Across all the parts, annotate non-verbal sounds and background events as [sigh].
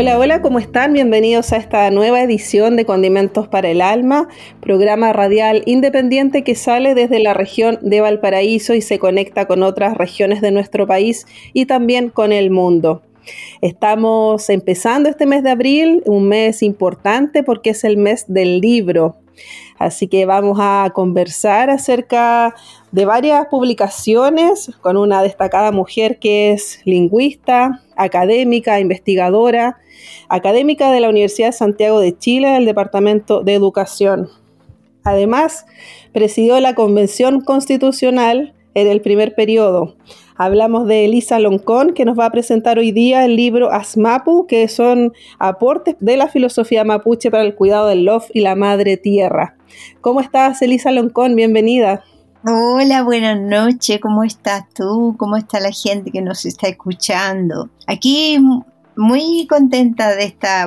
Hola, hola, ¿cómo están? Bienvenidos a esta nueva edición de Condimentos para el Alma, programa radial independiente que sale desde la región de Valparaíso y se conecta con otras regiones de nuestro país y también con el mundo. Estamos empezando este mes de abril, un mes importante porque es el mes del libro. Así que vamos a conversar acerca de varias publicaciones con una destacada mujer que es lingüista, académica, investigadora, académica de la Universidad de Santiago de Chile, del Departamento de Educación. Además, presidió la Convención Constitucional en el primer periodo. Hablamos de Elisa Loncón, que nos va a presentar hoy día el libro Asmapu, que son aportes de la filosofía mapuche para el cuidado del lof y la madre tierra. ¿Cómo estás, Elisa Loncón? Bienvenida. Hola, buenas noches. ¿Cómo estás tú? ¿Cómo está la gente que nos está escuchando? Aquí muy contenta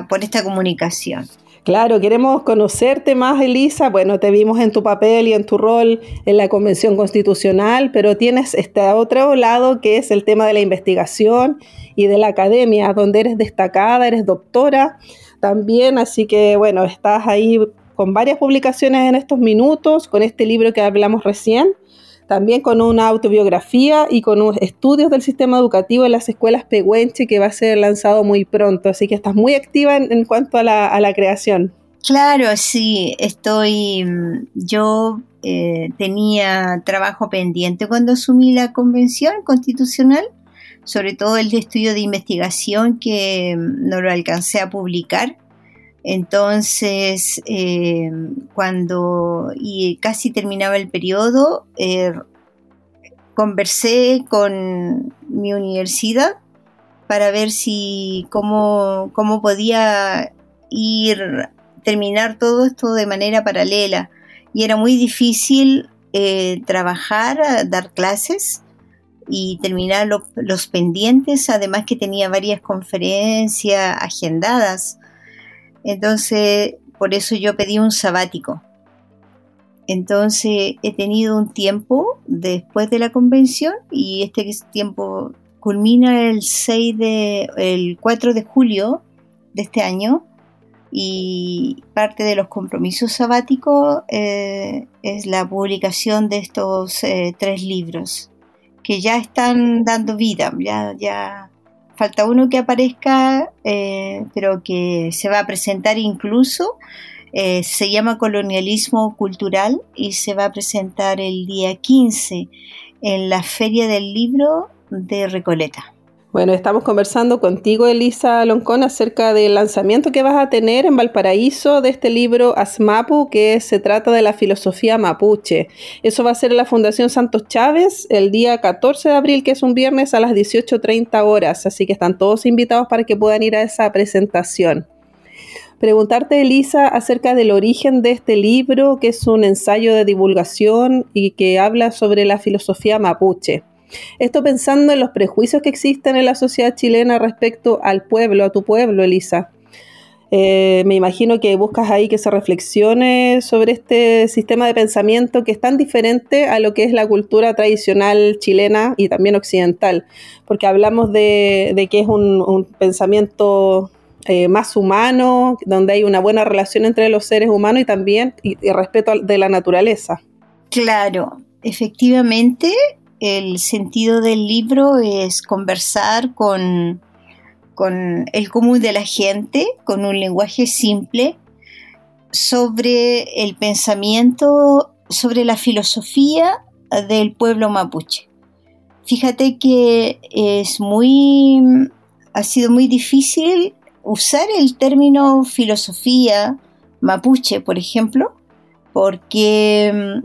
por esta comunicación. Claro, queremos conocerte más, Elisa. Bueno, te vimos en tu papel y en tu rol en la Convención Constitucional, pero tienes este otro lado que es el tema de la investigación y de la academia, donde eres destacada, eres doctora también, así que bueno, estás ahí con varias publicaciones en estos minutos, con este libro que hablamos recién, también con una autobiografía y con estudios del sistema educativo en las escuelas Pehuenche que va a ser lanzado muy pronto. Así que estás muy activa en, cuanto a la, creación. Claro, sí, estoy, mm, yo eh, tenía trabajo pendiente cuando asumí la convención constitucional, sobre todo el de estudio de investigación que mm, no lo alcancé a publicar entonces, eh, cuando y casi terminaba el periodo, eh, conversé con mi universidad para ver si cómo, cómo podía ir terminar todo esto de manera paralela. Y era muy difícil eh, trabajar, dar clases y terminar los pendientes, además que tenía varias conferencias agendadas entonces, por eso yo pedí un sabático. Entonces, he tenido un tiempo después de la convención y este tiempo culmina el 6 de, el 4 de julio de este año y parte de los compromisos sabáticos eh, es la publicación de estos eh, tres libros que ya están dando vida, ya, falta uno que aparezca, eh, pero que se va a presentar incluso. Eh, se llama Colonialismo Cultural y se va a presentar el día 15 en la Feria del Libro de Recoleta. Bueno, estamos conversando contigo, Elisa Loncón, acerca del lanzamiento que vas a tener en Valparaíso de este libro Asmapu, que se trata de la filosofía mapuche. Eso va a ser en la Fundación Santos Chávez el día 14 de abril, que es un viernes a las 18.30 horas, así que están todos invitados para que puedan ir a esa presentación. Preguntarte, Elisa, acerca del origen de este libro, que es un ensayo de divulgación y que habla sobre la filosofía mapuche. Esto pensando en los prejuicios que existen en la sociedad chilena respecto al pueblo, a tu pueblo, Elisa. Eh, me imagino que buscas ahí que se reflexione sobre este sistema de pensamiento que es tan diferente a lo que es la cultura tradicional chilena y también occidental, porque hablamos de, que es un, pensamiento eh, más humano, donde hay una buena relación entre los seres humanos y también y respeto de la naturaleza. Claro, efectivamente, el sentido del libro es conversar con, con el común de la gente, con un lenguaje simple, sobre el pensamiento, sobre la filosofía del pueblo mapuche. Fíjate que es muy, ha sido muy difícil usar el término filosofía mapuche, por ejemplo, porque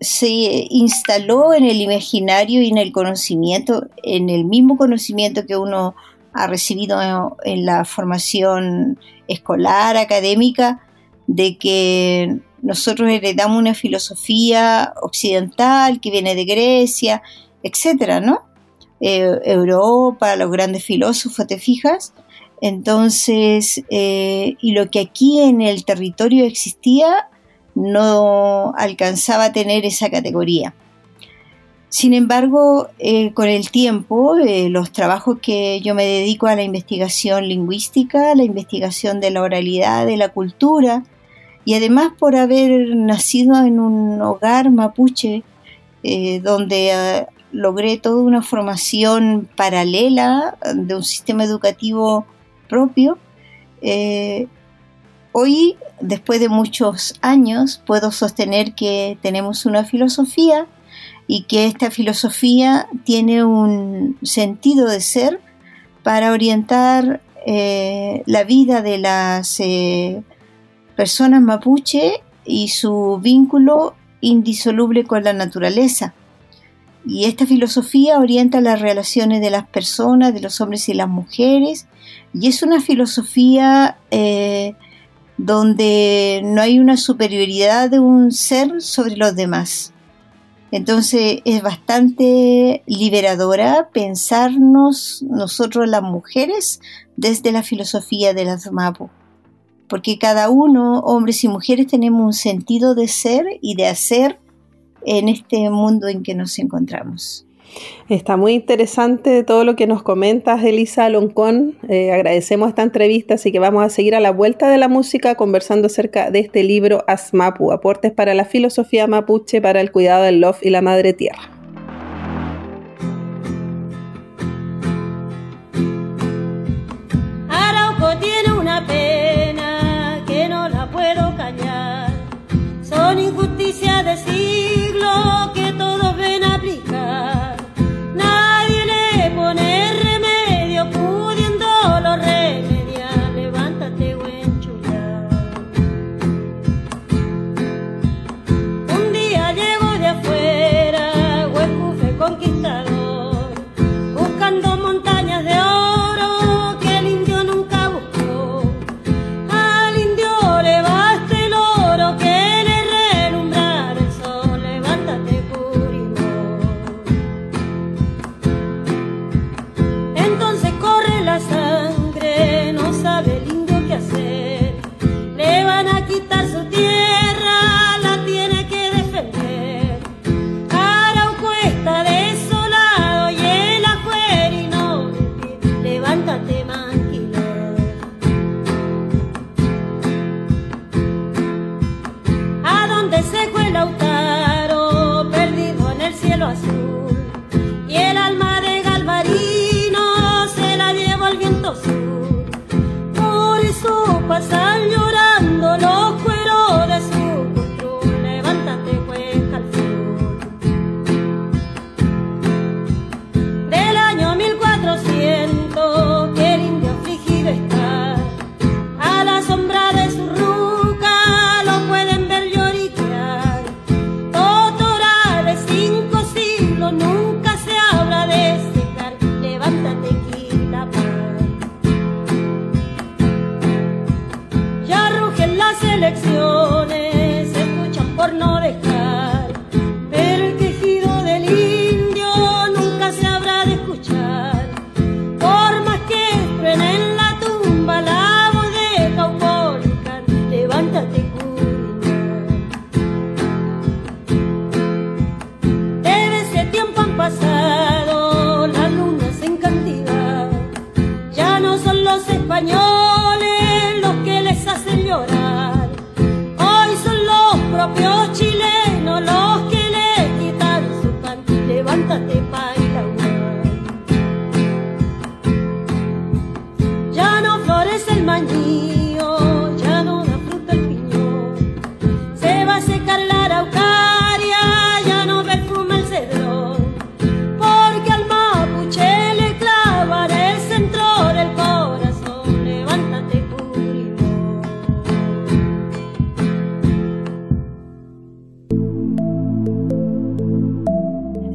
se instaló en el imaginario y en el conocimiento, en el mismo conocimiento que uno ha recibido en la formación escolar, académica, de que nosotros heredamos una filosofía occidental que viene de Grecia, etcétera, ¿no? Eh, Europa, los grandes filósofos, ¿te fijas? Entonces, eh, y lo que aquí en el territorio existía no alcanzaba a tener esa categoría. Sin embargo, eh, con el tiempo, eh, los trabajos que yo me dedico a la investigación lingüística, la investigación de la oralidad, de la cultura, y además por haber nacido en un hogar mapuche, donde logré toda una formación paralela de un sistema educativo propio, hoy, después de muchos años, puedo sostener que tenemos una filosofía y que esta filosofía tiene un sentido de ser para orientar eh, la vida de las eh, personas mapuche y su vínculo indisoluble con la naturaleza. Y esta filosofía orienta las relaciones de las personas, de los hombres y las mujeres, y es una filosofía eh, donde no hay una superioridad de un ser sobre los demás. Entonces es bastante liberadora pensarnos nosotros las mujeres desde la filosofía de las Mapu, porque cada uno, hombres y mujeres, tenemos un sentido de ser y de hacer en este mundo en que nos encontramos. Está muy interesante todo lo que nos comentas, Elisa Loncón. Eh, agradecemos esta entrevista, así que vamos a seguir a la vuelta de la música conversando acerca de este libro Asmapu, aportes para la filosofía mapuche para el cuidado del love y la madre tierra.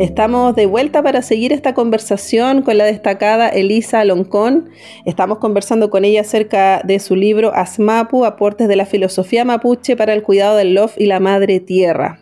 Estamos de vuelta para seguir esta conversación con la destacada Elisa Loncón. Estamos conversando con ella acerca de su libro Asmapu, aportes de la filosofía mapuche para el cuidado del lof y la madre tierra.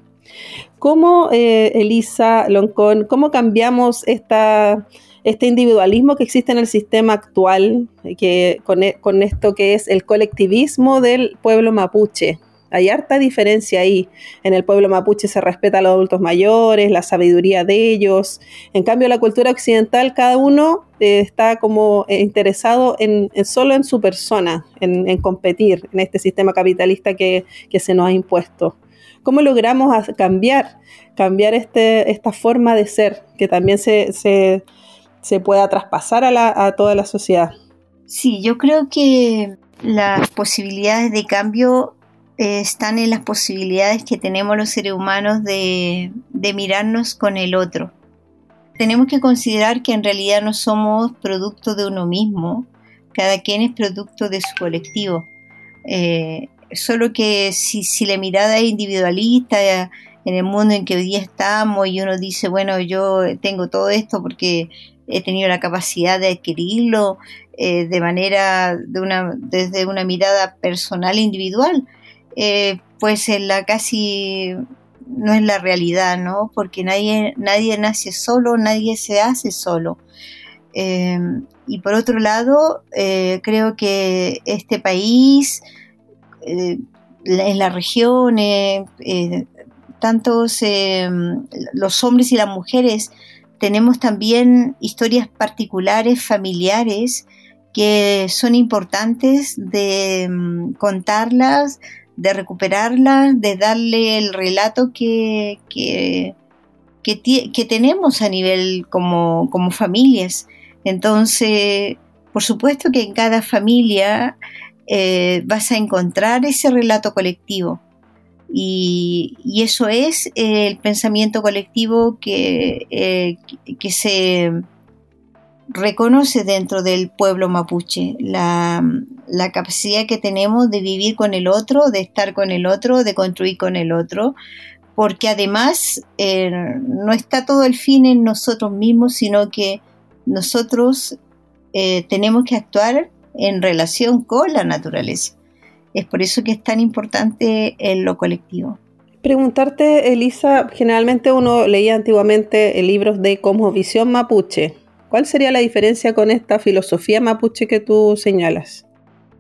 ¿Cómo, eh, Elisa Loncón, cómo cambiamos este individualismo que existe en el sistema actual, que, con, con esto que es el colectivismo del pueblo mapuche? Hay harta diferencia ahí. En el pueblo mapuche se respeta a los adultos mayores, la sabiduría de ellos. En cambio, la cultura occidental, cada uno eh, está como eh, interesado en, solo en su persona, en, competir en este sistema capitalista que, se nos ha impuesto. ¿Cómo logramos cambiar, cambiar este, esta forma de ser que también se, pueda traspasar a, a toda la sociedad? Sí, yo creo que las posibilidades de cambio eh, están en las posibilidades que tenemos los seres humanos de, mirarnos con el otro. Tenemos que considerar que en realidad no somos producto de uno mismo, cada quien es producto de su colectivo. Eh, solo que si, la mirada es individualista en el mundo en que hoy día estamos y uno dice, bueno, yo tengo todo esto porque he tenido la capacidad de adquirirlo eh, de manera, de una, desde una mirada personal individual, eh, pues en la casi no es la realidad, ¿no? Porque nadie, nadie nace solo, nadie se hace solo. Em, y por otro lado, eh, creo que este país, eh, en la región, tantos los hombres y las mujeres, tenemos también historias particulares, familiares, que son importantes de em, contarlas, de recuperarla, de darle el relato que, que, que, tenemos a nivel como, como, familias. Entonces, por supuesto que en cada familia eh, vas a encontrar ese relato colectivo. Y, y eso es el pensamiento colectivo que, eh, que se reconoce dentro del pueblo mapuche la, capacidad que tenemos de vivir con el otro, de estar con el otro, de construir con el otro, porque además eh, no está todo el fin en nosotros mismos, sino que nosotros eh, tenemos que actuar en relación con la naturaleza. Es por eso que es tan importante en lo colectivo. Preguntarte, Elisa, generalmente uno leía antiguamente libros de visión mapuche. ¿Cuál sería la diferencia con esta filosofía mapuche que tú señalas?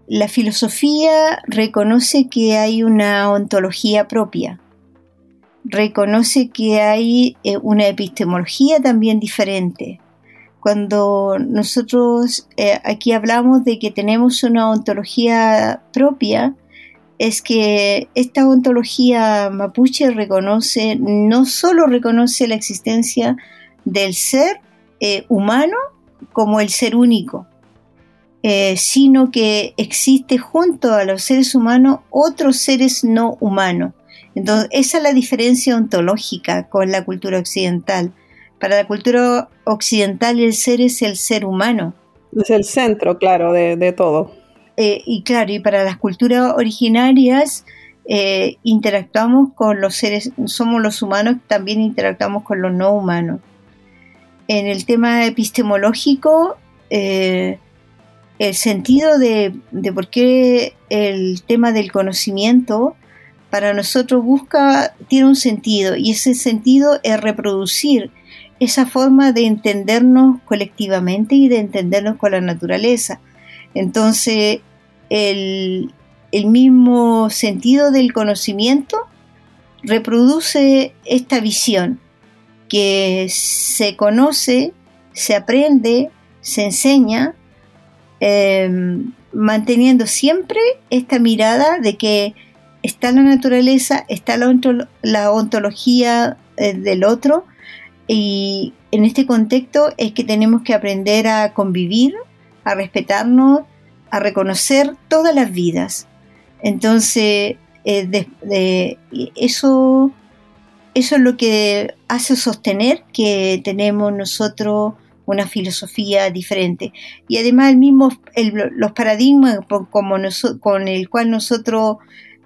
La filosofía reconoce que hay una ontología propia, reconoce que hay eh, una epistemología también diferente. Cuando nosotros eh, aquí hablamos de que tenemos una ontología propia, es que esta ontología mapuche reconoce, no solo reconoce la existencia del ser, eh, humano como el ser único, eh, sino que existe junto a los seres humanos otros seres no humanos. Entonces, esa es la diferencia ontológica con la cultura occidental. Para la cultura occidental el ser es el ser humano. Es el centro, claro, de, todo. Eh, y claro, y para las culturas originarias interactuamos con los seres, somos los humanos, también interactuamos con los no humanos en el tema epistemológico, eh, el sentido de, por qué el tema del conocimiento para nosotros busca, tiene un sentido y ese sentido es reproducir esa forma de entendernos colectivamente y de entendernos con la naturaleza. Entonces, el, el mismo sentido del conocimiento reproduce esta visión que se conoce, se aprende, se enseña, em, manteniendo siempre esta mirada de que está la naturaleza, está la, ontología eh, del otro y en este contexto es que tenemos que aprender a convivir, a respetarnos, a reconocer todas las vidas. Entonces, eh, eso eso es lo que hace sostener que tenemos nosotros una filosofía diferente. Y además el mismo, los paradigmas como con el cual nosotros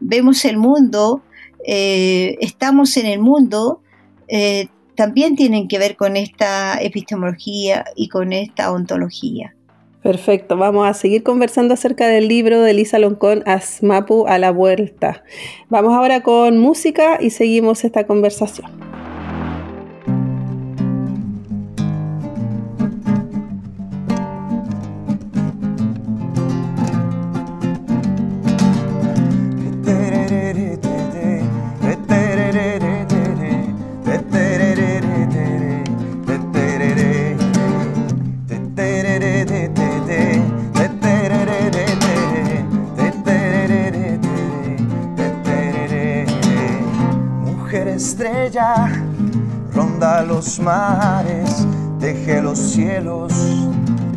vemos el mundo, eh, estamos en el mundo, eh, también tienen que ver con esta epistemología y con esta ontología. Perfecto, vamos a seguir conversando acerca del libro de Lisa Loncón, Asmapu a la vuelta. Vamos ahora con música y seguimos esta conversación. Ronda los mares, teje los cielos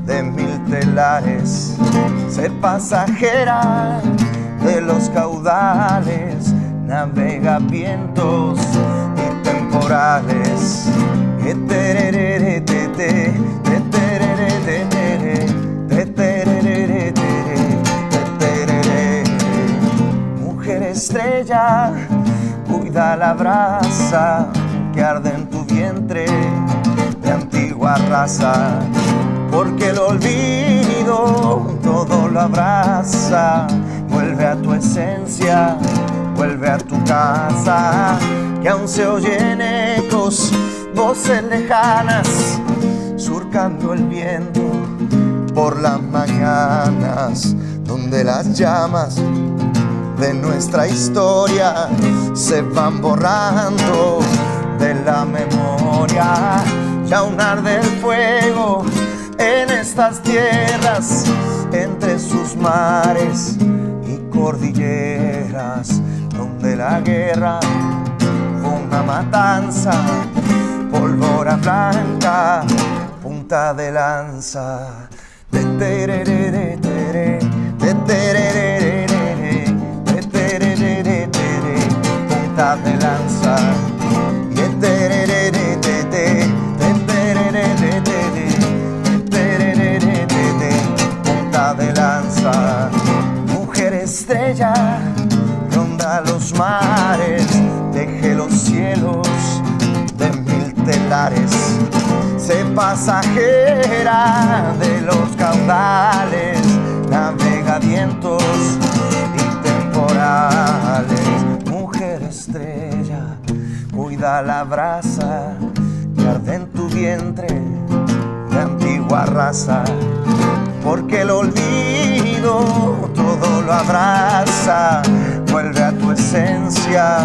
de mil telares, ser pasajera de los caudales, navega vientos y temporales. Mujer estrella la brasa que arde en tu vientre de antigua raza, porque el olvido todo lo abraza, vuelve a tu esencia, vuelve a tu casa, que aún se oyen ecos, voces lejanas, surcando el viento por las mañanas, donde las llamas de nuestra historia se van borrando de la memoria. Ya un arde el fuego en estas tierras, entre sus mares y cordilleras, donde la guerra fue una matanza, pólvora blanca, punta de lanza. De tererere, tere, de punta de lanza. Punta de lanza, mujer estrella, ronda los mares, teje los cielos de mil telares, sé pasajera de los caudales, navega vientos brasa que arde en tu vientre de antigua raza, porque el olvido todo lo abraza, vuelve a tu esencia,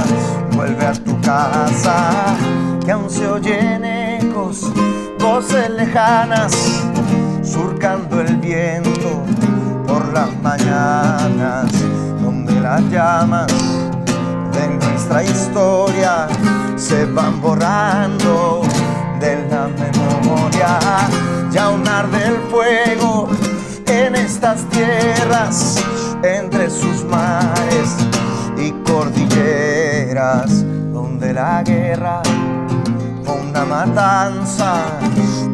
vuelve a tu casa, que aún se oyen ecos, voces lejanas, surcando el viento por las mañanas, donde las llamas de nuestra historia se van borrando de la memoria. Ya un arde el fuego en estas tierras, entre sus mares y cordilleras, donde la guerra fue una matanza,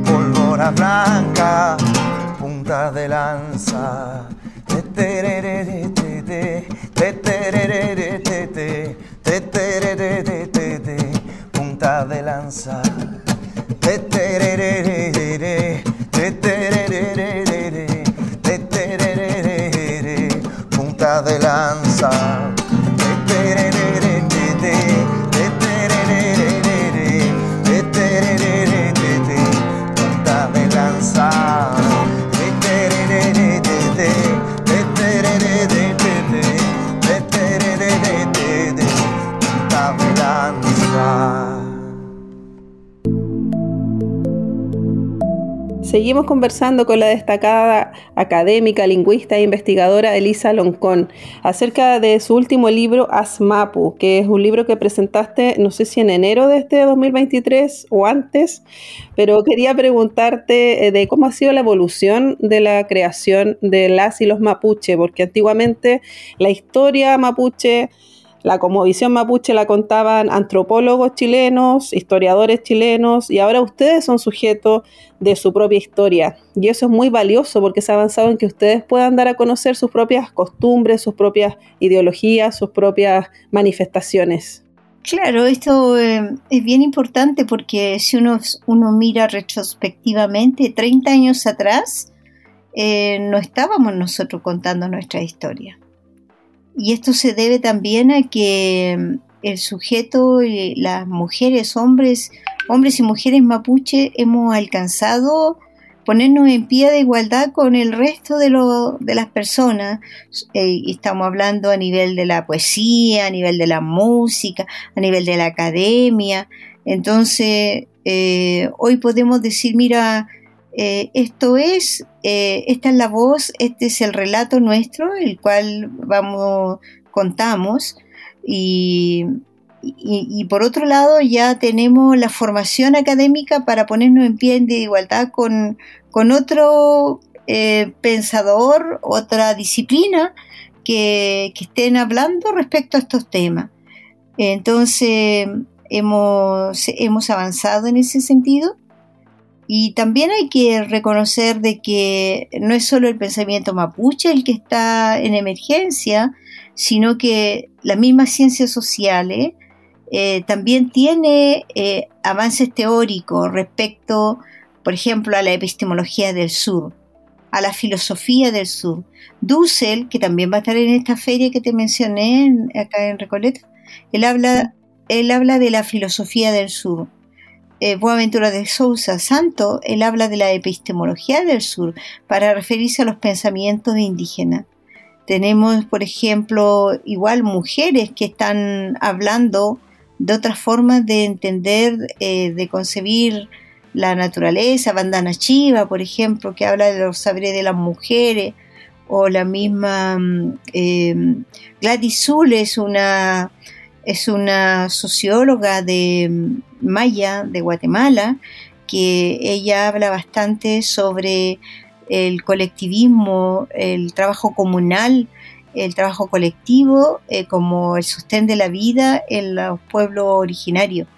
pólvora blanca, punta de lanza Hey, hey, hey, hey. Seguimos conversando con la destacada académica, lingüista e investigadora Elisa Loncón acerca de su último libro, Asmapu, que es un libro que presentaste, no sé si en enero de este 2023 o antes, pero quería preguntarte eh, de cómo ha sido la evolución de la creación de las y los mapuche, porque antiguamente la historia mapuche la visión mapuche la contaban antropólogos chilenos, historiadores chilenos, y ahora ustedes son sujetos de su propia historia. Y eso es muy valioso porque se ha avanzado en que ustedes puedan dar a conocer sus propias costumbres, sus propias ideologías, sus propias manifestaciones. Claro, esto eh, es bien importante porque si uno, uno mira retrospectivamente, 30 años atrás, eh, no estábamos nosotros contando nuestra historia. Y esto se debe también a que mm, el sujeto, las mujeres, hombres, hombres y mujeres mapuche hemos alcanzado ponernos en pie de igualdad con el resto de, de las personas. Eh, estamos hablando a nivel de la poesía, a nivel de la música, a nivel de la academia. Entonces, eh, hoy podemos decir, mira, eh, esto es, esta es la voz, este es el relato nuestro, el cual vamos, contamos. Y, por otro lado ya tenemos la formación académica para ponernos en pie de igualdad con, otro eh, pensador, otra disciplina que, estén hablando respecto a estos temas. Entonces hemos, hemos avanzado en ese sentido y también hay que reconocer de que no es solo el pensamiento mapuche el que está en emergencia, sino que las mismas ciencias sociales eh, también tiene eh, avances teóricos respecto, por ejemplo, a la epistemología del sur, a la filosofía del sur. Dussel, que también va a estar en esta feria que te mencioné acá en Recoleta, él habla, él habla de la filosofía del sur. Eh, Boaventura de Sousa Santo, él habla de la epistemología del sur para referirse a los pensamientos indígenas. Tenemos, por ejemplo, igual mujeres que están hablando de otras formas de entender, eh, de concebir la naturaleza, Bandana Chiva, por ejemplo, que habla de los saberes de las mujeres, o la misma eh, Gladys Zul es una, es una socióloga de mm, Maya, de Guatemala, que ella habla bastante sobre el colectivismo, el trabajo comunal, el trabajo colectivo eh, como el sostén de la vida en los pueblos originarios.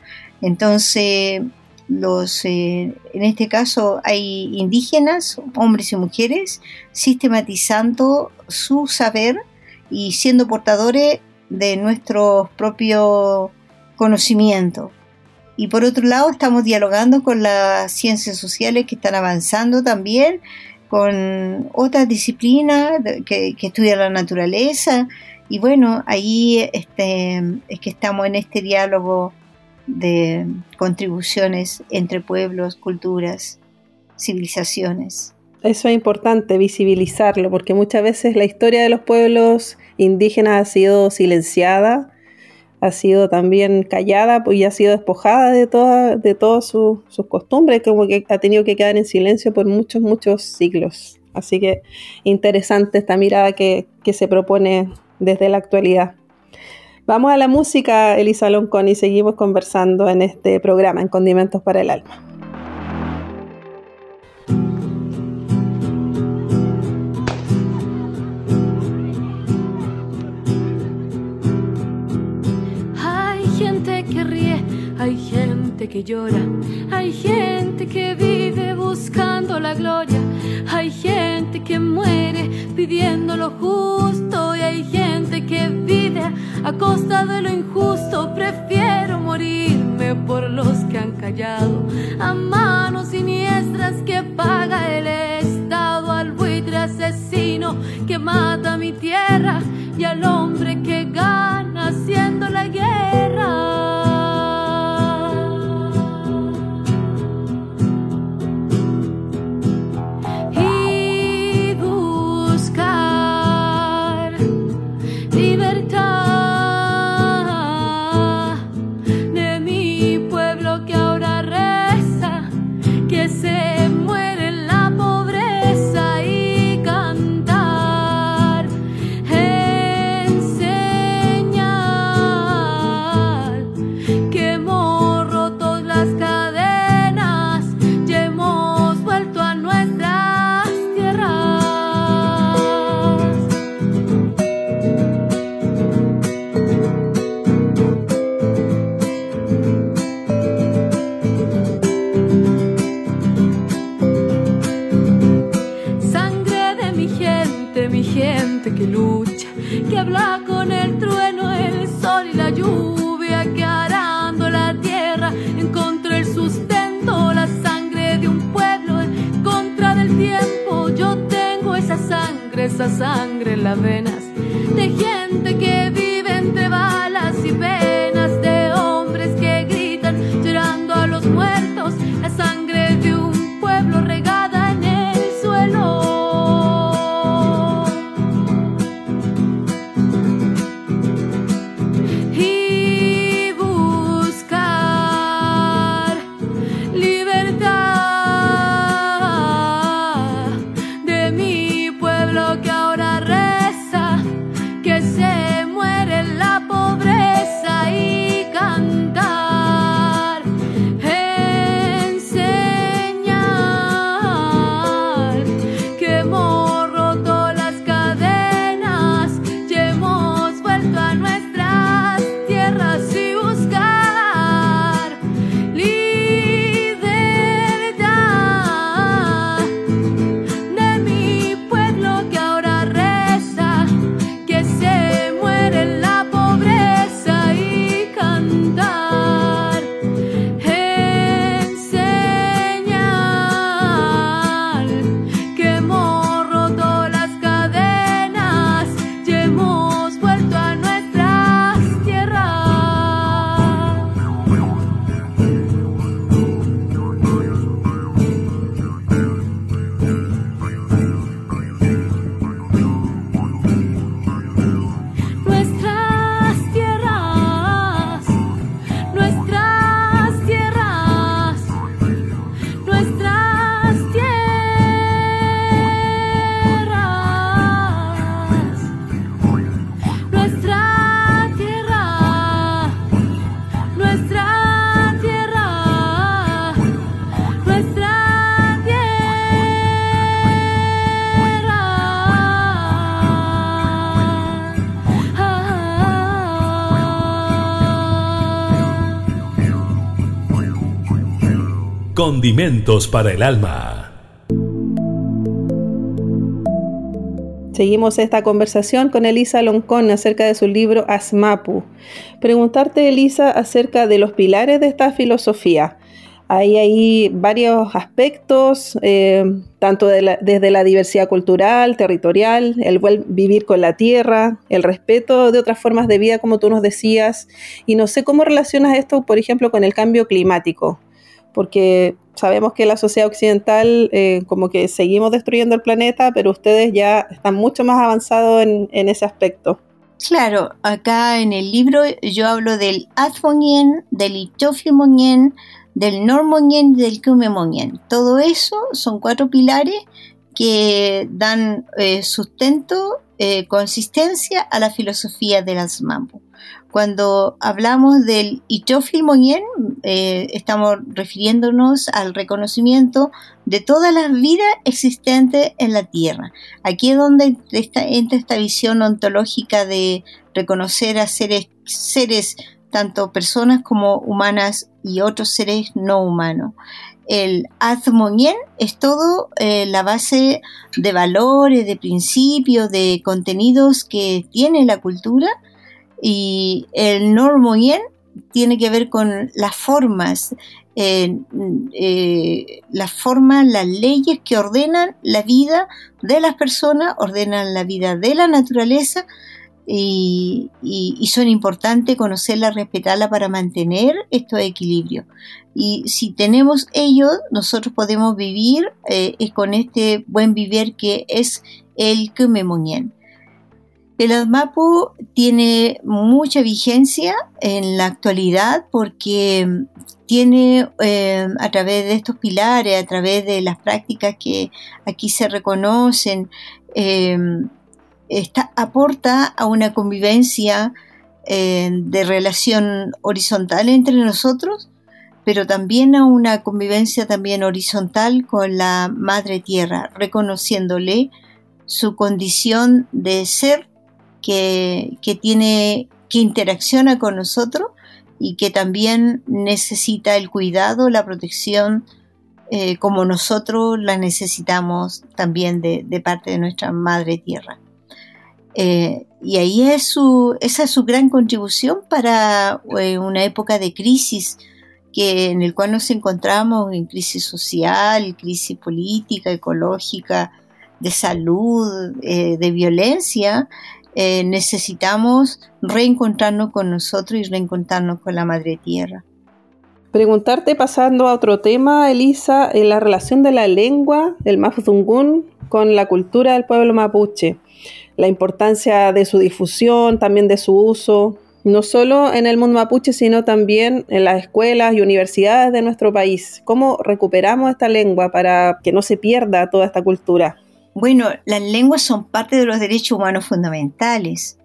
Entonces, los, eh, en este caso hay indígenas, hombres y mujeres, sistematizando su saber y siendo portadores de nuestro propio conocimiento. Y por otro lado, estamos dialogando con las ciencias sociales que están avanzando también con otras disciplinas que, estudian la naturaleza. Y bueno, ahí este, es que estamos en este diálogo de contribuciones entre pueblos, culturas, civilizaciones. Eso es importante, visibilizarlo, porque muchas veces la historia de los pueblos indígenas ha sido silenciada ha sido también callada pues, y ha sido despojada de todas de todas sus costumbres, como que ha tenido que quedar en silencio por muchos, muchos siglos. Así que interesante esta mirada que, que se propone desde la actualidad. Vamos a la música, Elisa Loncón, y seguimos conversando en este programa, en Condimentos para el Alma. Hay gente que llora, hay gente que vive buscando la gloria, hay gente que muere pidiendo lo justo y hay gente que vive a costa de lo injusto. Prefiero morirme por los que han callado a manos siniestras que paga el Estado, al buitre asesino que mata mi tierra y al hombre sangre en las venas Condimentos para el alma. Seguimos esta conversación con Elisa Loncón acerca de su libro Asmapu. Preguntarte, Elisa, acerca de los pilares de esta filosofía. Hay ahí varios aspectos, eh, tanto desde la diversidad cultural, territorial, el vivir con la tierra, el respeto de otras formas de vida, como tú nos decías. Y no sé cómo relacionas esto, por ejemplo, con el cambio climático, porque sabemos que la sociedad occidental eh, como que seguimos destruyendo el planeta, pero ustedes ya están mucho más avanzados en, ese aspecto. Claro, acá en el libro yo hablo del Azmonien, del Itofilmonien, del Normonien y del Kumemonien. Todo eso son cuatro pilares que dan eh, sustento, eh, consistencia a la filosofía del Asmampu. Cuando hablamos del Itofilmonien, eh, estamos refiriéndonos al reconocimiento de todas las vidas existentes en la Tierra. Aquí es donde está- entra esta visión ontológica de reconocer a seres, seres tanto personas como humanas y otros seres no humanos. El Azmonien es todo eh, la base de valores, de principios, de contenidos que tiene la cultura y el Normonien tiene que ver con las formas, eh, eh, las formas, las leyes que ordenan la vida de las personas, ordenan la vida de la naturaleza y, son importantes conocerla, respetarla para mantener estos equilibrios. Y si tenemos ello, nosotros podemos vivir eh, con este buen vivir que es el Kumemonien. El Admapu tiene mucha vigencia en la actualidad porque mm, tiene eh, a través de estos pilares, a través de las prácticas que aquí se reconocen, esta- aporta a una convivencia eh, de relación horizontal entre nosotros, pero también a una convivencia también horizontal con la Madre Tierra, reconociéndole su condición de ser que, tiene, que interacciona con nosotros y que también necesita el cuidado, la protección, eh, como nosotros la necesitamos también de, parte de nuestra Madre Tierra. Eh, y ahí es su, esa es su gran contribución para eh, una época de crisis que, en el cual nos encontramos en crisis social, crisis política, ecológica, de salud, de violencia, eh, necesitamos reencontrarnos con nosotros y reencontrarnos con la Madre Tierra. Preguntarte, pasando a otro tema, Elisa, en la relación de la lengua del Mapudungún con la cultura del pueblo mapuche, la importancia de su difusión, también de su uso, no solo en el mundo mapuche, sino también en las escuelas y universidades de nuestro país. ¿Cómo recuperamos esta lengua para que no se pierda toda esta cultura? Bueno, las lenguas son parte de los derechos humanos fundamentales.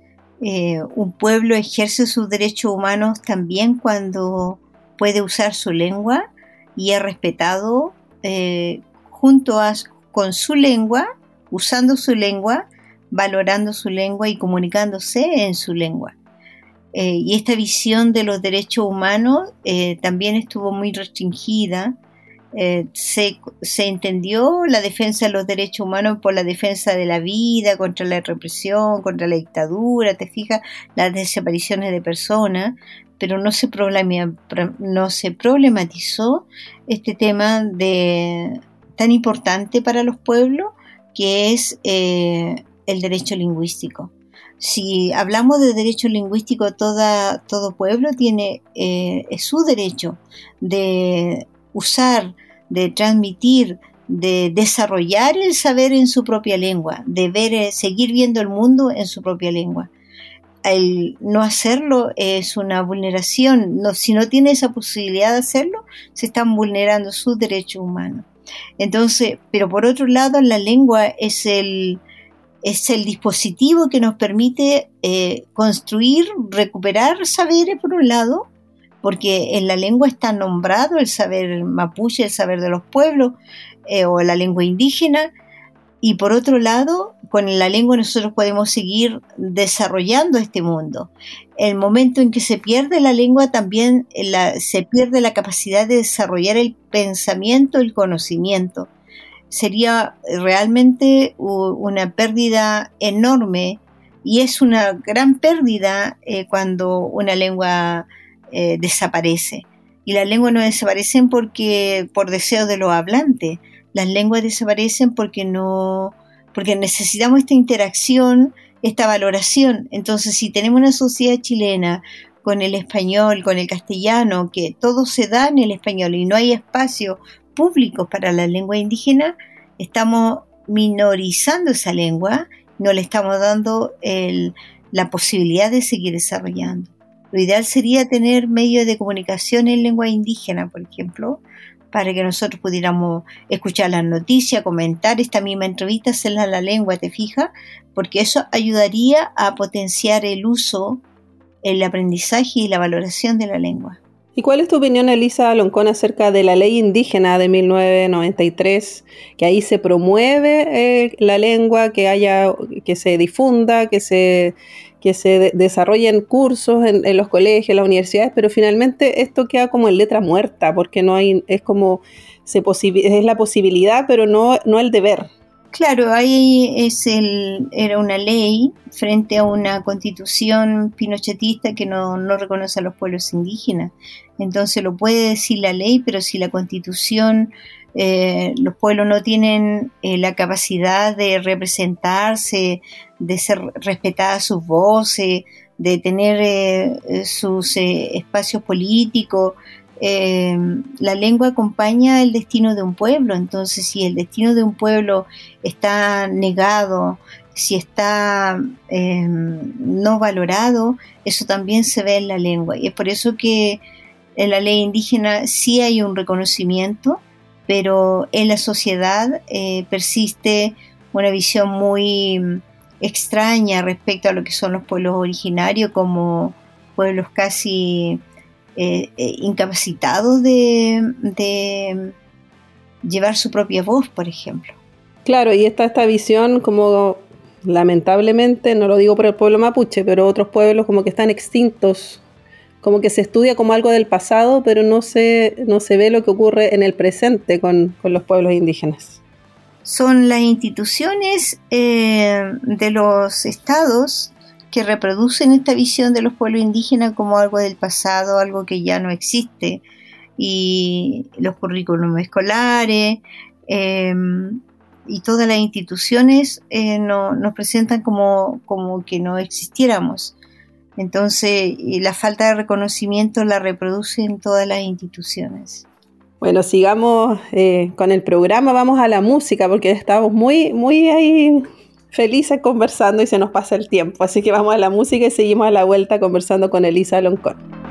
Eh, un pueblo ejerce sus derechos humanos también cuando puede usar su lengua y es respetado eh, junto a, con su lengua, usando su lengua, valorando su lengua y comunicándose en su lengua. Eh, y esta visión de los derechos humanos eh, también estuvo muy restringida. Eh, se, entendió la defensa de los derechos humanos por la defensa de la vida, contra la represión, contra la dictadura, te fijas, las desapariciones de personas, pero no se, no se problematizó este tema de, tan importante para los pueblos que es el derecho lingüístico. Si hablamos de derecho lingüístico, toda, todo pueblo tiene eh, su derecho de usar, de transmitir, de desarrollar el saber en su propia lengua, de ver, eh, seguir viendo el mundo en su propia lengua. El no hacerlo es una vulneración. No, si no tiene esa posibilidad de hacerlo, se están vulnerando sus derechos humanos. Entonces, pero por otro lado, la lengua es el, es el dispositivo que nos permite eh, construir, recuperar saberes por un lado, porque en la lengua está nombrado el saber mapuche, el saber de los pueblos eh, o la lengua indígena, y por otro lado, con la lengua nosotros podemos seguir desarrollando este mundo. El momento en que se pierde la lengua también se pierde la capacidad de desarrollar el pensamiento, el conocimiento sería realmente una pérdida enorme y es una gran pérdida eh, cuando una lengua eh, desaparece. Y las lenguas no desaparecen porque por deseo de los hablantes. Las lenguas desaparecen porque no, porque necesitamos esta interacción, esta valoración. Entonces, si tenemos una sociedad chilena con el español, con el castellano, que todo se da en el español y no hay espacio públicos para la lengua indígena, estamos minorizando esa lengua, no le estamos dando la posibilidad de seguir desarrollando. Lo ideal sería tener medios de comunicación en lengua indígena, por ejemplo, para que nosotros pudiéramos escuchar las noticias, comentar esta misma entrevista, hacerla en la lengua, ¿te fijas? Porque eso ayudaría a potenciar el uso, el aprendizaje y la valoración de la lengua. ¿Y cuál es tu opinión, Elisa Aloncón, acerca de la ley indígena de 1993? Que ahí se promueve eh, la lengua, que haya, que se difunda, que se, que se desarrollen cursos en, los colegios, en las universidades, pero finalmente esto queda como en letra muerta, porque no hay, es como se es la posibilidad, pero no, no el deber. Claro, ahí es el, era una ley frente a una constitución pinochetista que no, reconoce a los pueblos indígenas. Entonces lo puede decir la ley, pero si la constitución, eh, los pueblos no tienen eh, la capacidad de representarse, de ser respetadas sus voces, de tener eh, sus espacios políticos, eh, la lengua acompaña el destino de un pueblo, entonces si el destino de un pueblo está negado, si está eh, no valorado, eso también se ve en la lengua. Y es por eso que en la ley indígena sí hay un reconocimiento, pero en la sociedad eh, persiste una visión muy extraña respecto a lo que son los pueblos originarios como pueblos casi eh, eh, incapacitados de, llevar su propia voz, por ejemplo. Claro, y está esta visión como lamentablemente, no lo digo por el pueblo mapuche, pero otros pueblos como que están extintos, como que se estudia como algo del pasado, pero no se, no se ve lo que ocurre en el presente con, los pueblos indígenas. Son las instituciones eh, de los estados que reproducen esta visión de los pueblos indígenas como algo del pasado, algo que ya no existe. Y los currículums escolares, em, y todas las instituciones eh, no, nos presentan como, como que no existiéramos. Entonces, la falta de reconocimiento la reproducen todas las instituciones. Bueno, sigamos eh, con el programa, vamos a la música, porque estamos muy, muy ahí felices conversando y se nos pasa el tiempo. Así que vamos a la música y seguimos a la vuelta conversando con Elisa Loncón.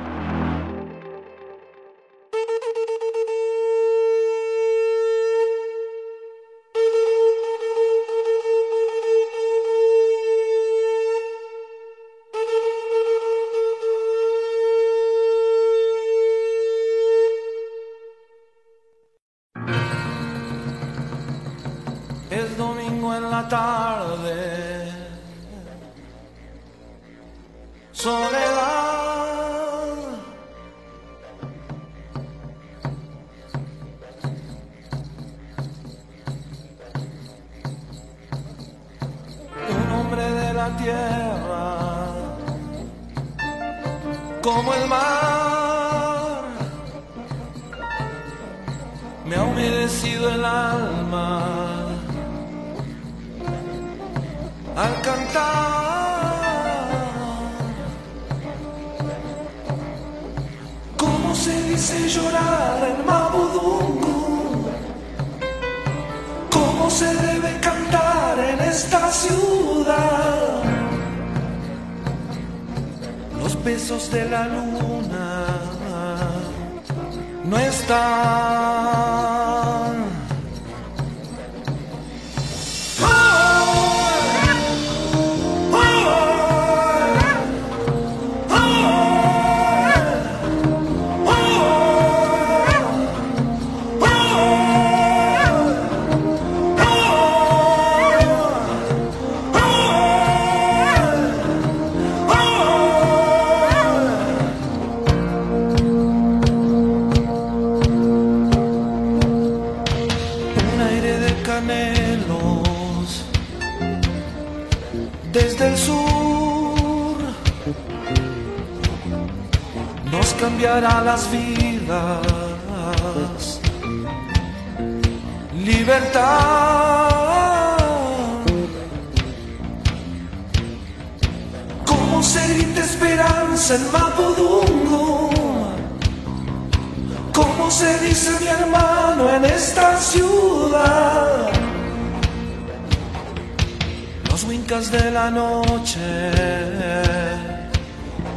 Las vidas. Libertad. Como se grita esperanza en Mapudungu? Como se dice mi hermano en esta ciudad? De la noche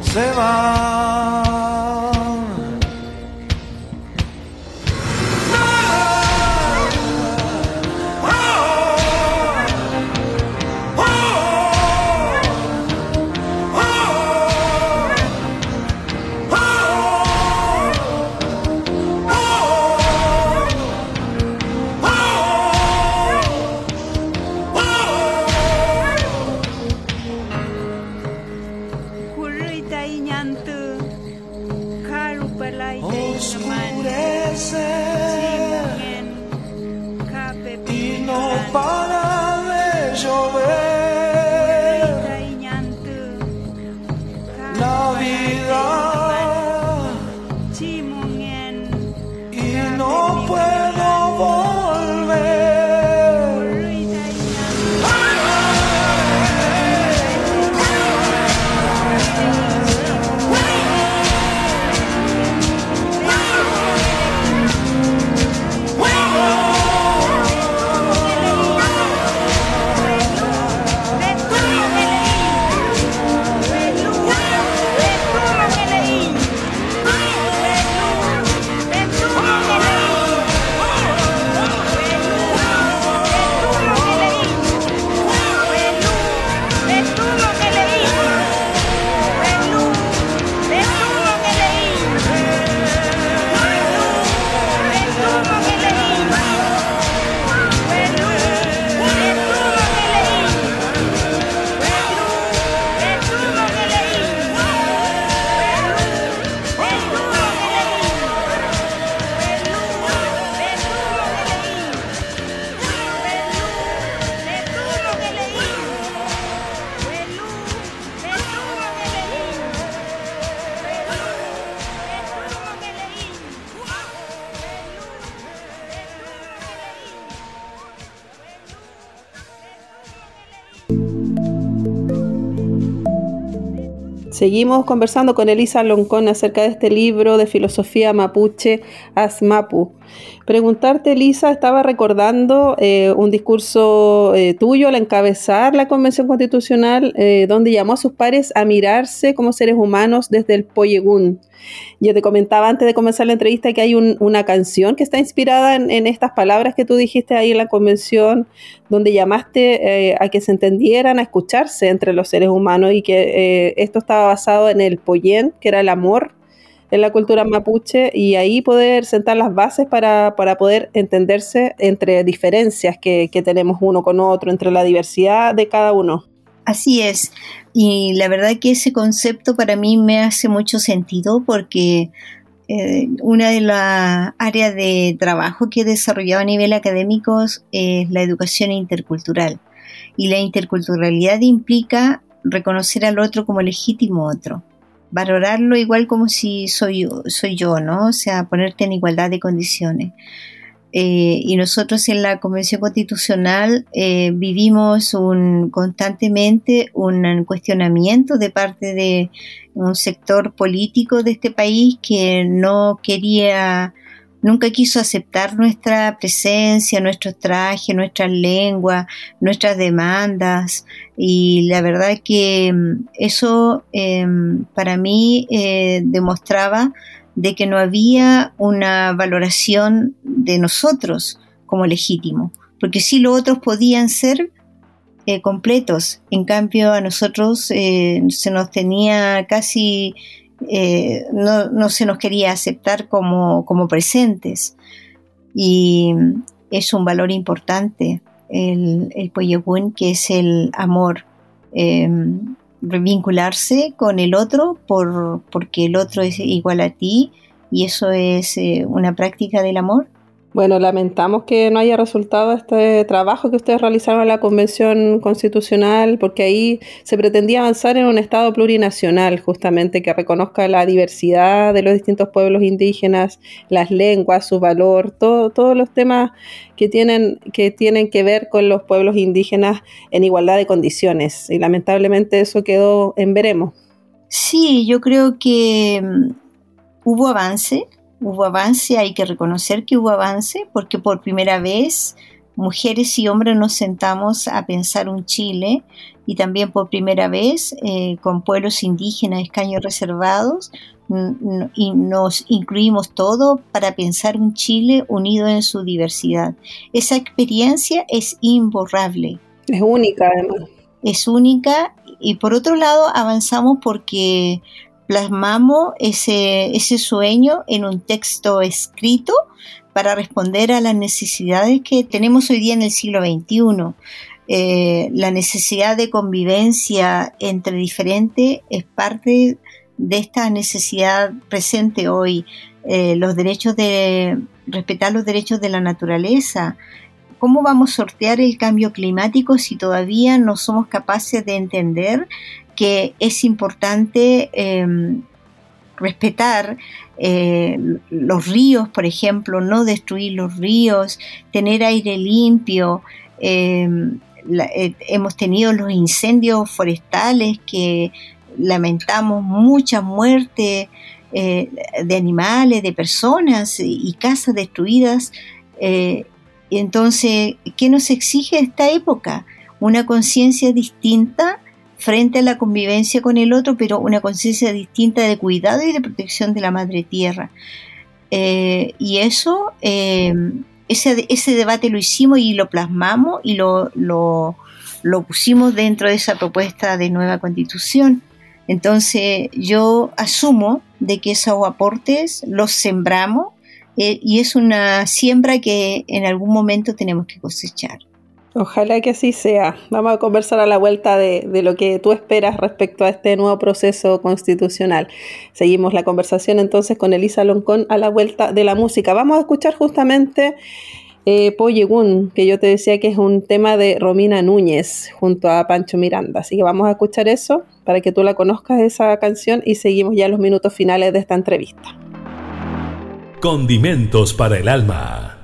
se van. Seguimos conversando con Elisa Loncón acerca de este libro de filosofía mapuche Asmapu. Preguntarte, Elisa, estaba recordando eh, un discurso eh, tuyo al encabezar la Convención Constitucional, eh, donde llamó a sus pares a mirarse como seres humanos desde el Poyegún. Yo te comentaba antes de comenzar la entrevista que hay una canción que está inspirada en, estas palabras que tú dijiste ahí en la convención, donde llamaste a que se entendieran, a escucharse entre los seres humanos y que esto estaba basado en el Poyen, que era el amor en la cultura mapuche y ahí poder sentar las bases para, poder entenderse entre diferencias que, tenemos uno con otro, entre la diversidad de cada uno. Así es, y la verdad que ese concepto para mí me hace mucho sentido porque eh, una de las áreas de trabajo que he desarrollado a nivel académico es la educación intercultural. Y la interculturalidad implica reconocer al otro como legítimo otro valorarlo igual como si soy, soy yo, ¿no? O sea, ponerte en igualdad de condiciones. Eh, y nosotros en la Convención Constitucional eh, vivimos un, constantemente un cuestionamiento de parte de un sector político de este país que no quería nunca quiso aceptar nuestra presencia, nuestros trajes, nuestras lenguas, nuestras demandas. Y la verdad que mm, eso em, para mí eh, demostraba de que no había una valoración de nosotros como legítimo, porque si los otros podían ser eh, completos, en cambio a nosotros eh, se nos tenía casi eh, no, se nos quería aceptar como, presentes. Y es un valor importante el, el que es el amor. Eh, vincularse con el otro por, porque el otro es igual a ti y eso es eh, una práctica del amor bueno, lamentamos que no haya resultado este trabajo que ustedes realizaron en la Convención Constitucional, porque ahí se pretendía avanzar en un Estado plurinacional, justamente que reconozca la diversidad de los distintos pueblos indígenas, las lenguas, su valor, todos los temas que tienen, que tienen que ver con los pueblos indígenas en igualdad de condiciones. Y lamentablemente eso quedó en veremos. Sí, yo creo que mm, hubo avance, Hubo avance, hay que reconocer que hubo avance, porque por primera vez mujeres y hombres nos sentamos a pensar un Chile y también por primera vez eh, con pueblos indígenas, escaños reservados, y nos incluimos todo para pensar un Chile unido en su diversidad. Esa experiencia es imborrable. Es única, además. Es única y por otro lado avanzamos porque plasmamos ese, ese sueño en un texto escrito para responder a las necesidades que tenemos hoy día en el siglo XXI. Eh, la necesidad de convivencia entre diferentes es parte de esta necesidad presente hoy. Eh, los derechos de respetar los derechos de la naturaleza. ¿Cómo vamos a sortear el cambio climático si todavía no somos capaces de entender que es importante em, respetar eh, los ríos, por ejemplo, no destruir los ríos, tener aire limpio. Em, eh, hemos tenido los incendios forestales que lamentamos mucha muerte eh, de animales, de personas y, casas destruidas. entonces, ¿qué nos exige esta época? Una conciencia distinta frente a la convivencia con el otro, pero una conciencia distinta de cuidado y de protección de la madre tierra. Eh, y eso, eh, ese, debate lo hicimos y lo plasmamos y lo, lo, pusimos dentro de esa propuesta de nueva constitución. Entonces yo asumo de que esos aportes los sembramos eh, y es una siembra que en algún momento tenemos que cosechar. Ojalá que así sea. Vamos a conversar a la vuelta de, lo que tú esperas respecto a este nuevo proceso constitucional. Seguimos la conversación entonces con Elisa Loncón a la vuelta de la música. Vamos a escuchar justamente eh, Poyegun, que yo te decía que es un tema de Romina Núñez junto a Pancho Miranda. Así que vamos a escuchar eso para que tú la conozcas, esa canción, y seguimos ya los minutos finales de esta entrevista. Condimentos para el alma.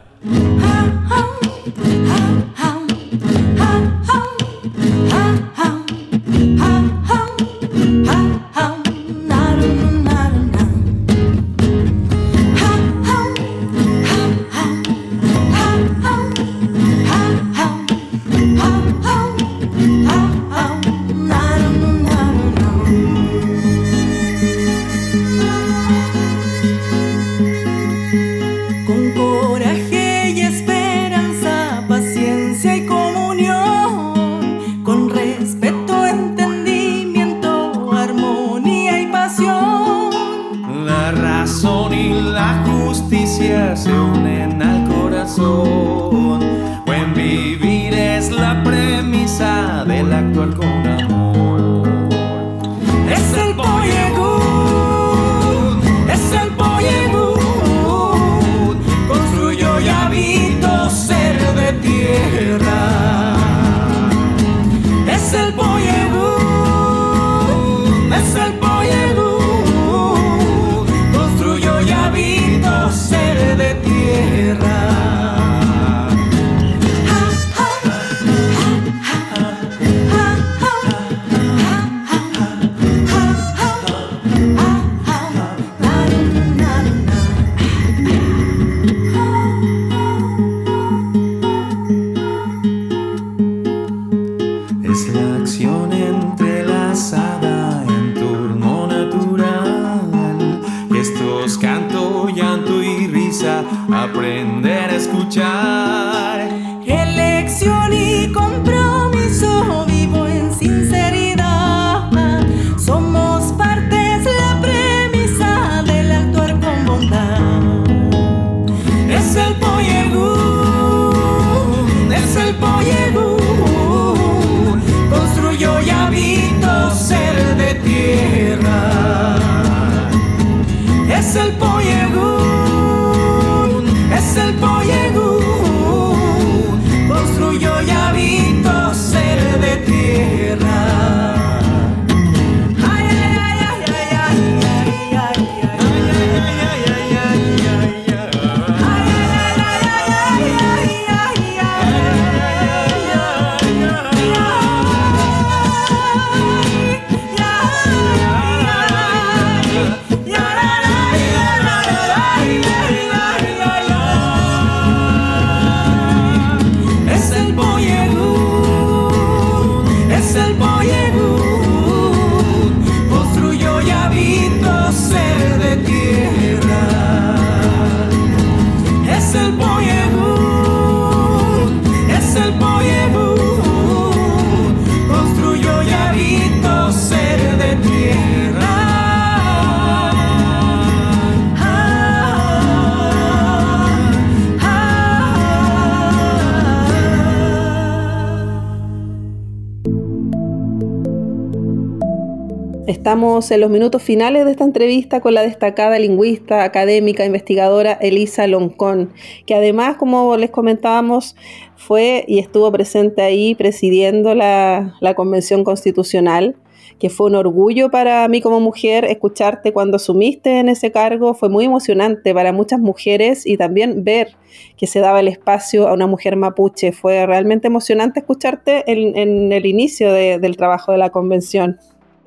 En los minutos finales de esta entrevista con la destacada lingüista, académica, investigadora Elisa Loncón, que además, como les comentábamos, fue y estuvo presente ahí presidiendo la, la Convención Constitucional, que fue un orgullo para mí como mujer escucharte cuando asumiste en ese cargo, fue muy emocionante para muchas mujeres y también ver que se daba el espacio a una mujer mapuche, fue realmente emocionante escucharte en, en el inicio de- del trabajo de la convención.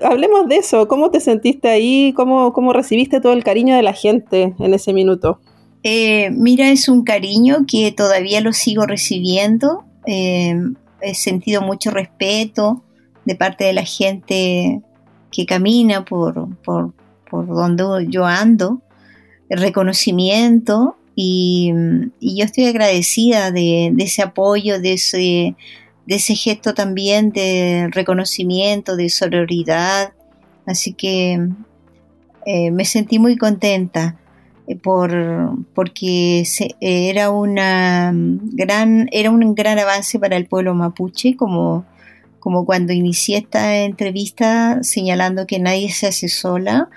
Hablemos de eso, ¿cómo te sentiste ahí? ¿Cómo, cómo recibiste todo el cariño de la gente en ese minuto? Eh, mira, es un cariño que todavía lo sigo recibiendo. Eh, he sentido mucho respeto de parte de la gente que camina por, por, por donde yo ando, reconocimiento y, y yo estoy agradecida de, de ese apoyo, de ese, de ese gesto también de reconocimiento, de sororidad. Así que eh, me sentí muy contenta eh, por, porque se- era, una gran, era un gran avance para el pueblo mapuche, como, como cuando inicié esta entrevista señalando que nadie se hace sola.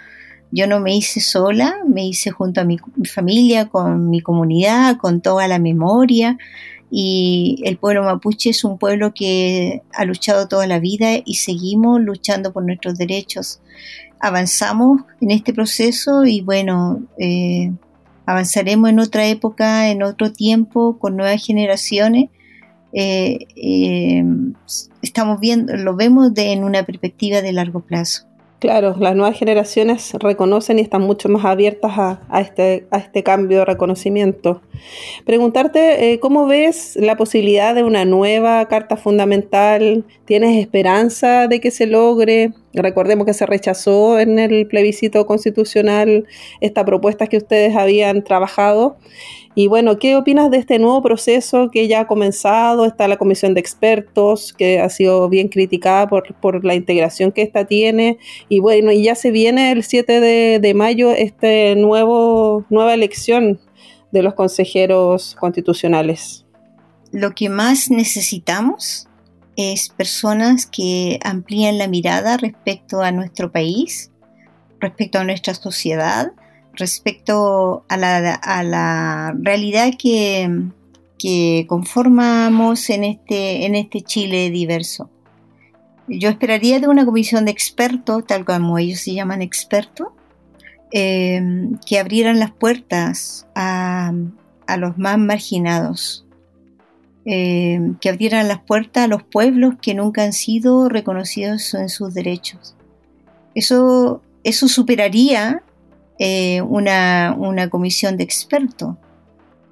Yo no me hice sola, me hice junto a mi familia, con mi comunidad, con toda la memoria. Y el pueblo mapuche es un pueblo que ha luchado toda la vida y seguimos luchando por nuestros derechos avanzamos en este proceso y bueno, eh, avanzaremos en otra época, en otro tiempo, con nuevas generaciones. Eh, eh, estamos viendo, lo vemos de, en una perspectiva de largo plazo. Claro, las nuevas generaciones reconocen y están mucho más abiertas a, este, este cambio de reconocimiento. Preguntarte eh, cómo ves la posibilidad de una nueva carta fundamental. ¿Tienes esperanza de que se logre? Recordemos que se rechazó en el plebiscito constitucional esta propuesta que ustedes habían trabajado. Y bueno, ¿qué opinas de este nuevo proceso que ya ha comenzado? Está la comisión de expertos, que ha sido bien criticada por, la integración que esta tiene. Y bueno, y ya se viene el 7 de, de mayo este nuevo, nueva elección de los consejeros constitucionales. Lo que más necesitamos es personas que amplíen la mirada respecto a nuestro país, respecto a nuestra sociedad, respecto a la, realidad que, conformamos en este, en este Chile diverso. Yo esperaría de una comisión de expertos, tal como ellos se llaman expertos, eh, que abrieran las puertas a, los más marginados, eh, que abrieran las puertas a los pueblos que nunca han sido reconocidos en sus derechos. Eso, eso superaría eh, una, comisión de expertos.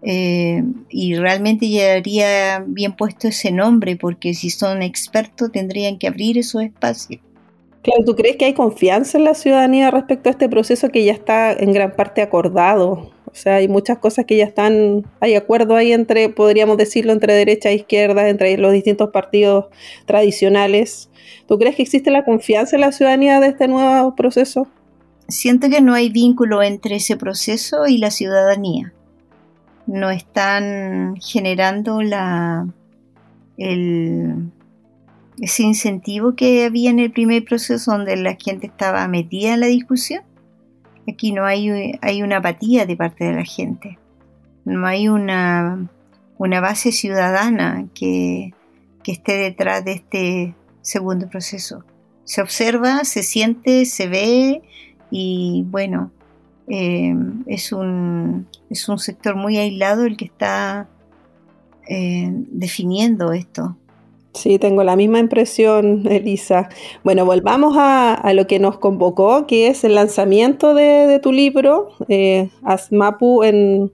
Eh, y realmente llevaría bien puesto ese nombre, porque si son expertos tendrían que abrir esos espacios. Claro, ¿tú crees que hay confianza en la ciudadanía respecto a este proceso que ya está en gran parte acordado? O sea, hay muchas cosas que ya están, hay acuerdo ahí entre, podríamos decirlo, entre derecha e izquierda, entre los distintos partidos tradicionales. ¿Tú crees que existe la confianza en la ciudadanía de este nuevo proceso? Siento que no hay vínculo entre ese proceso y la ciudadanía. No están generando la, el, ese incentivo que había en el primer proceso donde la gente estaba metida en la discusión. Aquí no hay, hay una apatía de parte de la gente. No hay una, una base ciudadana que, que esté detrás de este segundo proceso. Se observa, se siente, se ve y bueno, eh, es, un, es un sector muy aislado el que está eh, definiendo esto. Sí, tengo la misma impresión, Elisa. Bueno, volvamos a, lo que nos convocó, que es el lanzamiento de, tu libro, eh, Asmapu, en,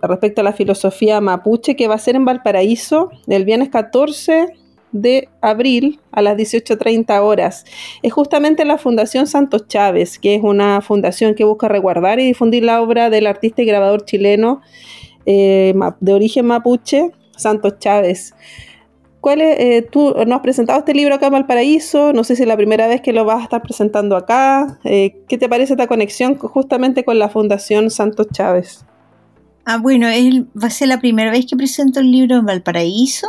respecto a la filosofía mapuche, que va a ser en Valparaíso el viernes 14 de abril a las 18.30 horas. Es justamente la Fundación Santos Chávez, que es una fundación que busca resguardar y difundir la obra del artista y grabador chileno eh, de origen mapuche, Santos Chávez. ¿Cuál es, eh, tú nos has presentado este libro acá en Valparaíso, no sé si es la primera vez que lo vas a estar presentando acá. Eh, ¿Qué te parece esta conexión justamente con la Fundación Santos Chávez? Ah, bueno, va a ser la primera vez que presento el libro en Valparaíso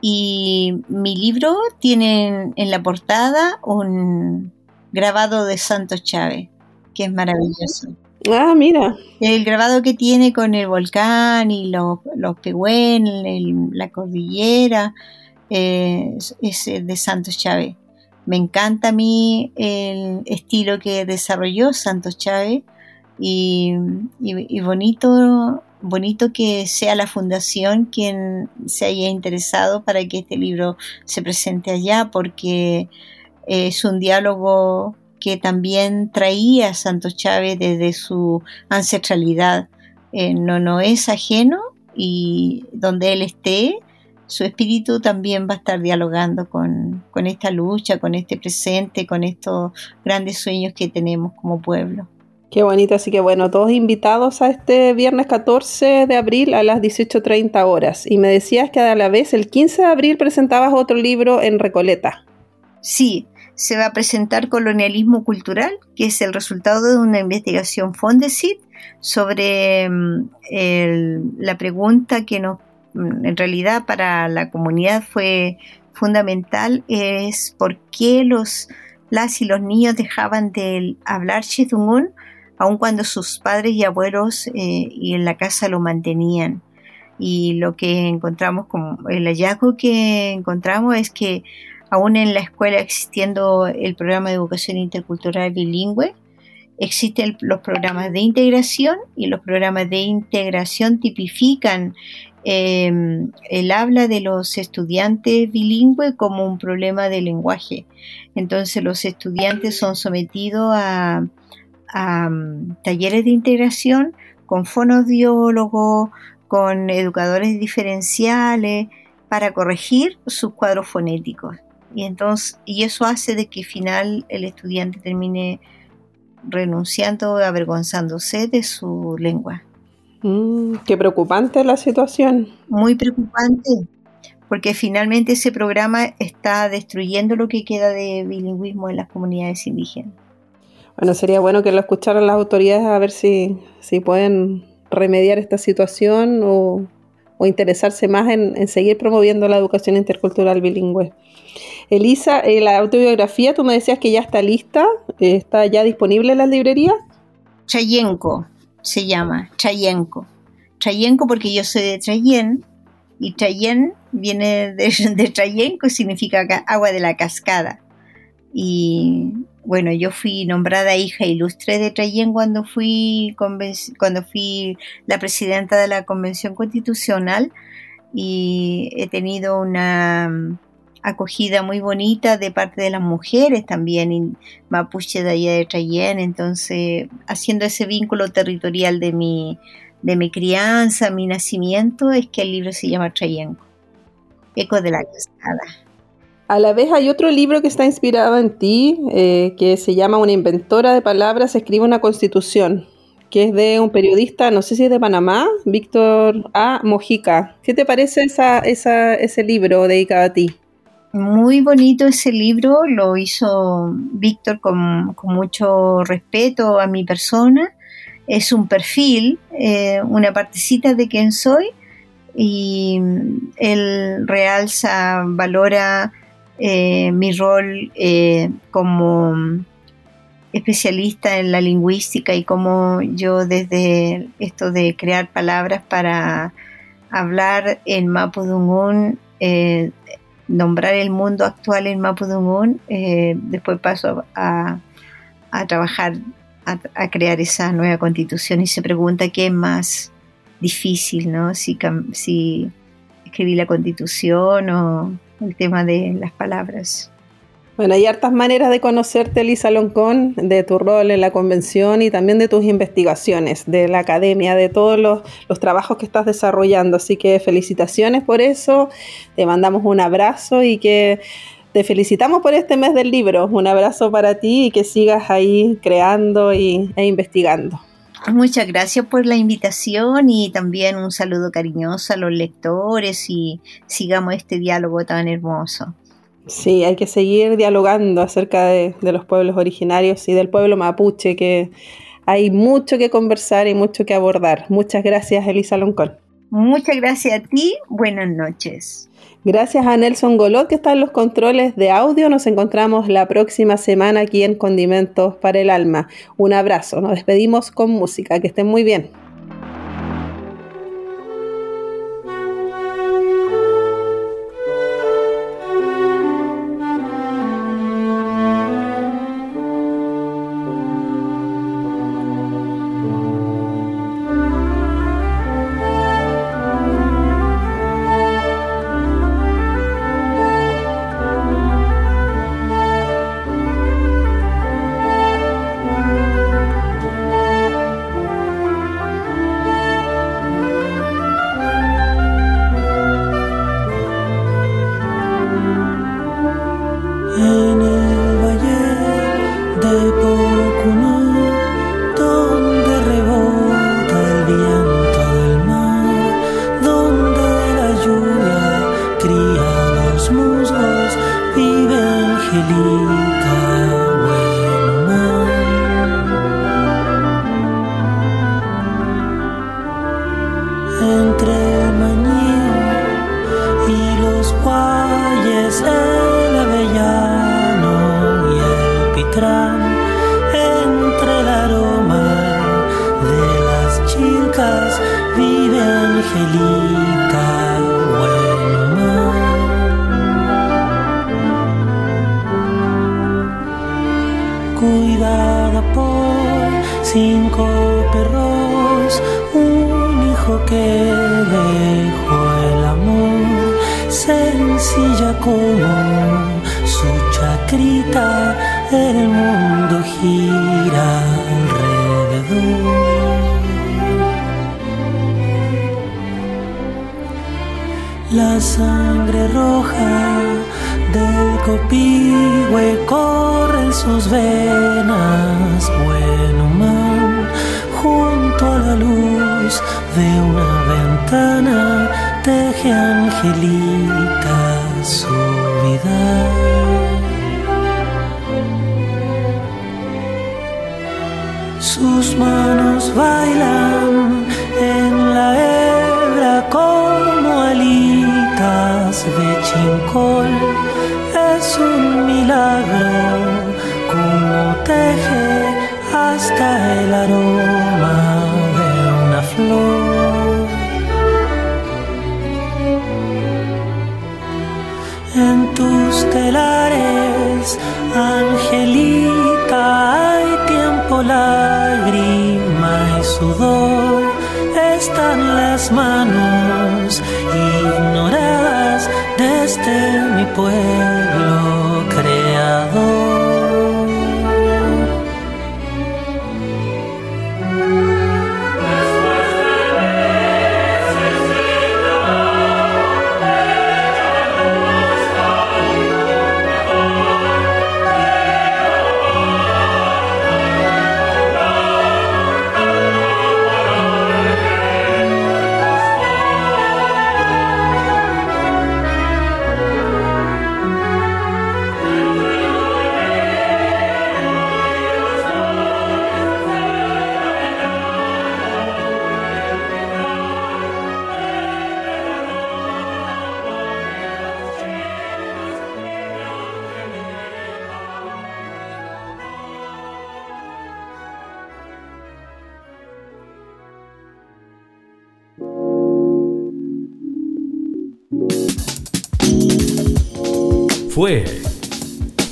y mi libro tiene en la portada un grabado de Santos Chávez, que es maravilloso. Ah, mira. El grabado que tiene con el volcán y los, los la cordillera, eh, es, de Santos Chávez. Me encanta a mí el estilo que desarrolló Santos Chávez y, y bonito bonito que sea la fundación quien se haya interesado para que este libro se presente allá, porque es un diálogo que también traía Santos Chávez desde su ancestralidad. Eh, no, no es ajeno y donde él esté, su espíritu también va a estar dialogando con, con esta lucha, con este presente, con estos grandes sueños que tenemos como pueblo. Qué bonito, así que bueno, todos invitados a este viernes 14 de abril a las 18.30 horas. Y me decías que a la vez el 15 de abril presentabas otro libro en Recoleta. Sí, se va a presentar Colonialismo Cultural, que es el resultado de una investigación Fondesit sobre mm, la pregunta que nos, mm, en realidad para la comunidad fue fundamental, es por qué los, las y los niños dejaban de hablar Chedungun aun cuando sus padres y abuelos eh, y en la casa lo mantenían. Y lo que encontramos como el hallazgo que encontramos es que aún en la escuela existiendo el programa de educación intercultural bilingüe, existen los programas de integración y los programas de integración tipifican em, el habla de los estudiantes bilingües como un problema de lenguaje. Entonces los estudiantes son sometidos a a talleres de integración con fonodiólogos, con educadores diferenciales para corregir sus cuadros fonéticos. Y, entonces, y eso hace de que al final el estudiante termine renunciando avergonzándose de su lengua. Mm, qué preocupante la situación. Muy preocupante, porque finalmente ese programa está destruyendo lo que queda de bilingüismo en las comunidades indígenas. Bueno, sería bueno que lo escucharan las autoridades a ver si, si pueden remediar esta situación o, interesarse más en, seguir promoviendo la educación intercultural bilingüe. Elisa, eh, la autobiografía, tú me decías que ya está lista, eh, está ya disponible en las librerías. Chayenko se llama, Chayenko. Chayenko porque yo soy de Chayen y Chayen viene de, [laughs] de Chayenko, significa agua de la cascada. Y bueno, yo fui nombrada hija ilustre de Trayen cuando fui, cuando fui la presidenta de la Convención Constitucional y he tenido una mm, acogida muy bonita de parte de las mujeres también mapuche de allá de Trayen, entonces haciendo ese vínculo territorial de mi, de mi crianza, mi nacimiento, es que el libro se llama Trayenco, Eco de la Cascada. A la vez hay otro libro que está inspirado en ti, eh, que se llama Una inventora de palabras escribe una constitución, que es de un periodista, no sé si es de Panamá, Víctor A. Mojica. ¿Qué te parece esa, ese libro dedicado a ti? Muy bonito ese libro, lo hizo Víctor con, mucho respeto a mi persona. Es un perfil, eh, una partecita de quién soy y él realza, valora eh, mi rol eh, como especialista en la lingüística y cómo yo desde esto de crear palabras para hablar en Mapudungun, eh, nombrar el mundo actual en Mapudungun, después paso a, trabajar, a, crear esa nueva constitución y se pregunta qué es más difícil, ¿no? Si, si escribir la constitución o el tema de las palabras. Bueno, hay hartas maneras de conocerte, Lisa Loncón, de tu rol en la convención y también de tus investigaciones, de la academia, de todos los, los, trabajos que estás desarrollando. Así que felicitaciones por eso, te mandamos un abrazo y que te felicitamos por este mes del libro. Un abrazo para ti y que sigas ahí creando y, e investigando. Muchas gracias por la invitación y también un saludo cariñoso a los lectores y sigamos este diálogo tan hermoso. Sí, hay que seguir dialogando acerca de, los pueblos originarios y del pueblo mapuche, que hay mucho que conversar y mucho que abordar. Muchas gracias, Elisa Loncón. Muchas gracias a ti. Buenas noches. Gracias a Nelson Golot que está en los controles de audio. Nos encontramos la próxima semana aquí en Condimentos para el Alma. Un abrazo. Nos despedimos con música. Que estén muy bien.